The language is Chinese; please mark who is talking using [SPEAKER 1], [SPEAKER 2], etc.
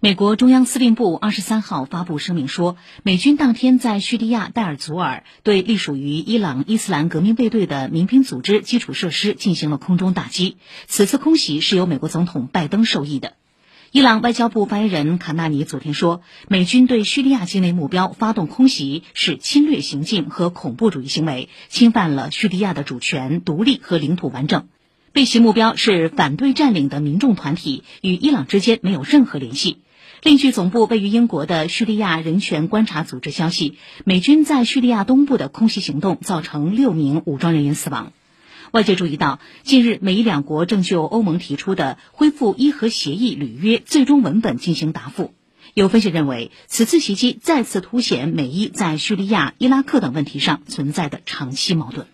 [SPEAKER 1] 美国中央司令部二十三号发布声明说，美军当天在叙利亚代尔祖尔对隶属于伊朗伊斯兰革命卫队的民兵组织基础设施进行了空中打击。此次空袭是由美国总统拜登授意的。伊朗外交部发言人卡纳尼昨天说，美军对叙利亚境内目标发动空袭是侵略行径和恐怖主义行为，侵犯了叙利亚的主权、独立和领土完整。被袭目标是反对占领的民众团体，与伊朗之间没有任何联系。另据总部位于英国的叙利亚人权观察组织消息，美军在叙利亚东部的空袭行动造成六名武装人员死亡。外界注意到，近日美伊两国正就欧盟提出的恢复伊核协议履约最终文本进行答复。有分析认为，此次袭击再次凸显美伊在叙利亚、伊拉克等问题上存在的长期矛盾。